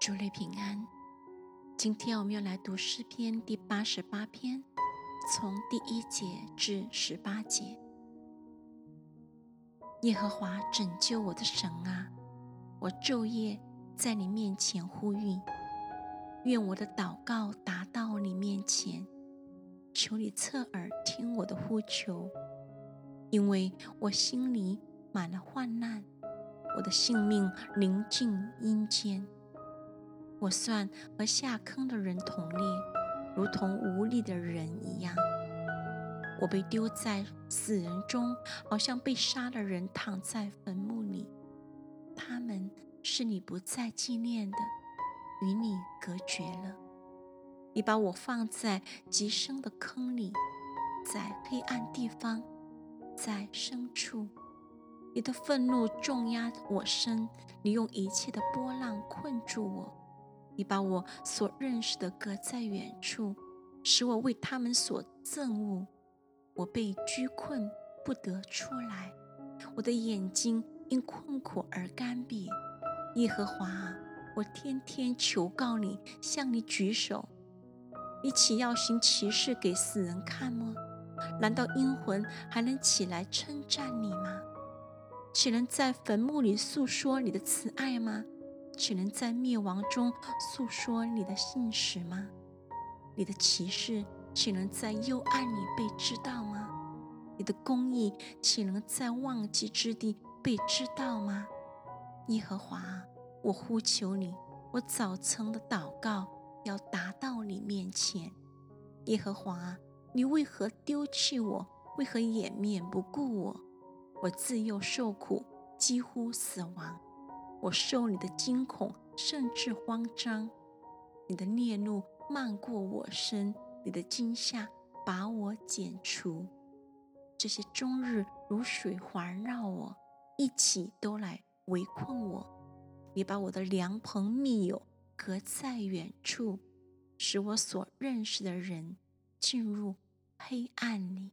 主内平安。今天我们要来读诗篇第八十八篇，从第一节至十八节。耶和华拯救我的神啊，我昼夜在你面前呼吁，愿我的祷告达到你面前，求你侧耳听我的呼求，因为我心里满了患难，我的性命临近阴间。我算和下坑的人同列，如同无力的人一样。我被丢在死人中，好像被杀的人躺在坟墓里。他们是你不再纪念的，与你隔绝了。你把我放在极深的坑里，在黑暗地方，在深处。你的愤怒重压我身，你用一切的波浪困住我。你把我所认识的搁在远处，使我为他们所憎恶。我被拘困，不得出来。我的眼睛因困苦而干瘪。耶和华，我天天求告你，向你举手。你岂要行奇事给死人看吗？难道阴魂还能起来称赞你吗？岂能在坟墓里诉说你的慈爱吗？岂能在灭亡中诉说你的信实吗？你的骑士岂能在幽暗里被知道吗？你的公义岂能在忘记之地被知道吗？耶和华，我呼求你，我早晨的祷告要达到你面前。耶和华，你为何丢弃我？为何掩面不顾我？我自幼受苦，几乎死亡。我受你的惊恐，甚至慌张；你的烈怒漫过我身，你的惊吓把我剪除。这些终日如水环绕我，一起都来围困我。你把我的良朋密友隔在远处，使我所认识的人进入黑暗里。